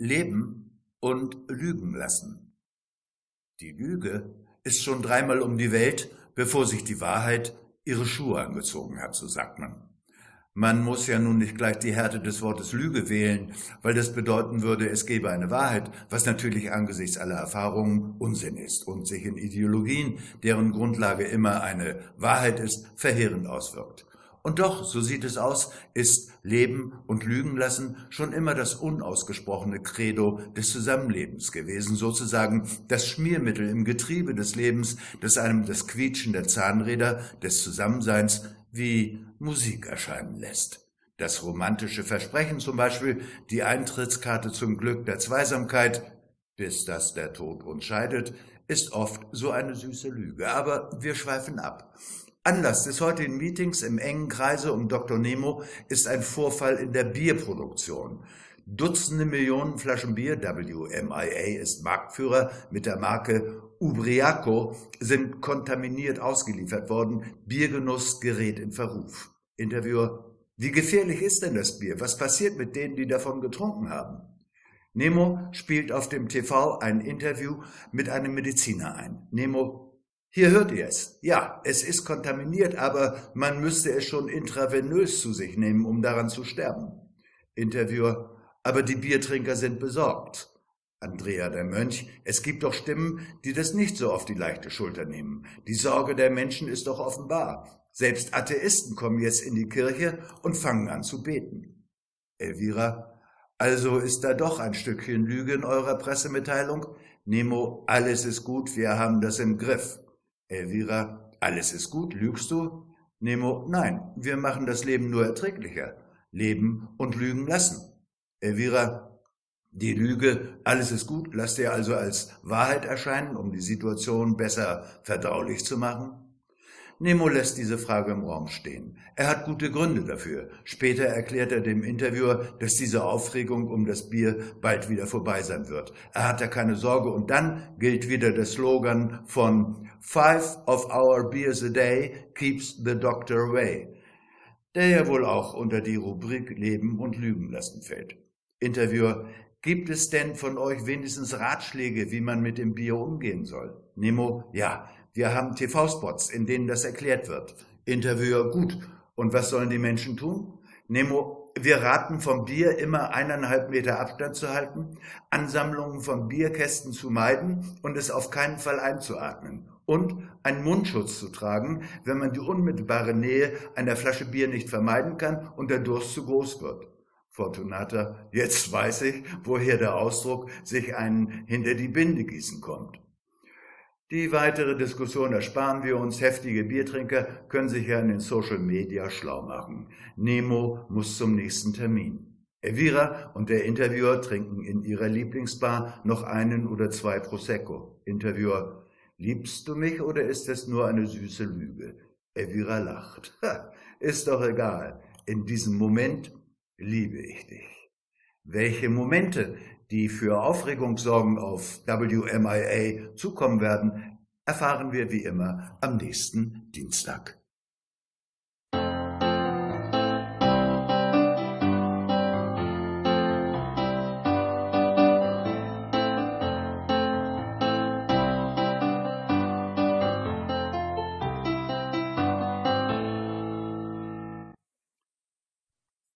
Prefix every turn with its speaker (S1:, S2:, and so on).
S1: Leben und lügen lassen. Die Lüge ist schon dreimal um die Welt, bevor sich die Wahrheit ihre Schuhe angezogen hat, so sagt man. Man muss ja nun nicht gleich die Härte des Wortes Lüge wählen, weil das bedeuten würde, es gebe eine Wahrheit, was natürlich angesichts aller Erfahrungen Unsinn ist und sich in Ideologien, deren Grundlage immer eine Wahrheit ist, verheerend auswirkt. Und doch, so sieht es aus, ist Leben und Lügen lassen schon immer das unausgesprochene Credo des Zusammenlebens gewesen, sozusagen das Schmiermittel im Getriebe des Lebens, das einem das Quietschen der Zahnräder des Zusammenseins wie Musik erscheinen lässt. Das romantische Versprechen zum Beispiel, die Eintrittskarte zum Glück der Zweisamkeit, bis dass der Tod uns scheidet, ist oft so eine süße Lüge. Aber wir schweifen ab. Anlass des heutigen Meetings im engen Kreise um Dr. Nemo ist ein Vorfall in der Bierproduktion. Dutzende Millionen Flaschen Bier, WMIA ist Marktführer mit der Marke Ubriaco, sind kontaminiert ausgeliefert worden. Biergenuss gerät in Verruf. Interviewer, wie gefährlich ist denn das Bier? Was passiert mit denen, die davon getrunken haben? Nemo spielt auf dem TV ein Interview mit einem Mediziner ein. Nemo, hier hört ihr es. Ja, es ist kontaminiert, aber man müsste es schon intravenös zu sich nehmen, um daran zu sterben. Interviewer, aber die Biertrinker sind besorgt. Andrea der Mönch, es gibt doch Stimmen, die das nicht so auf die leichte Schulter nehmen. Die Sorge der Menschen ist doch offenbar. Selbst Atheisten kommen jetzt in die Kirche und fangen an zu beten. Elvira, also ist da doch ein Stückchen Lüge in eurer Pressemitteilung? Nemo, alles ist gut, wir haben das im Griff. Elvira, alles ist gut, lügst du? Nemo, nein, wir machen das Leben nur erträglicher. Leben und lügen lassen. Elvira, die Lüge, alles ist gut, lasst ihr also als Wahrheit erscheinen, um die Situation besser verdaulich zu machen? Nemo lässt diese Frage im Raum stehen. Er hat gute Gründe dafür. Später erklärt er dem Interviewer, dass diese Aufregung um das Bier bald wieder vorbei sein wird. Er hat da keine Sorge und dann gilt wieder der Slogan von Five of our beers a day keeps the doctor away, der ja wohl auch unter die Rubrik Leben und Lügen lassen fällt. Interviewer, gibt es denn von euch wenigstens Ratschläge, wie man mit dem Bier umgehen soll? Nemo, ja, wir haben TV-Spots, in denen das erklärt wird. Interviewer, gut. Und was sollen die Menschen tun? Nemo, wir raten vom Bier immer eineinhalb Meter Abstand zu halten, Ansammlungen von Bierkästen zu meiden und es auf keinen Fall einzuatmen. Und einen Mundschutz zu tragen, wenn man die unmittelbare Nähe einer Flasche Bier nicht vermeiden kann und der Durst zu groß wird. Fortunata, jetzt weiß ich, woher der Ausdruck sich einen hinter die Binde gießen kommt. Die weitere Diskussion ersparen wir uns. Heftige Biertrinker können sich ja in den Social Media schlau machen. Nemo muss zum nächsten Termin. Elvira und der Interviewer trinken in ihrer Lieblingsbar noch einen oder zwei Prosecco. Interviewer, liebst du mich oder ist es nur eine süße Lüge? Elvira lacht. Ist doch egal. In diesem Moment liebe ich dich. Welche Momente die für Aufregung sorgen auf WMIA zukommen werden, erfahren wir wie immer am nächsten Dienstag.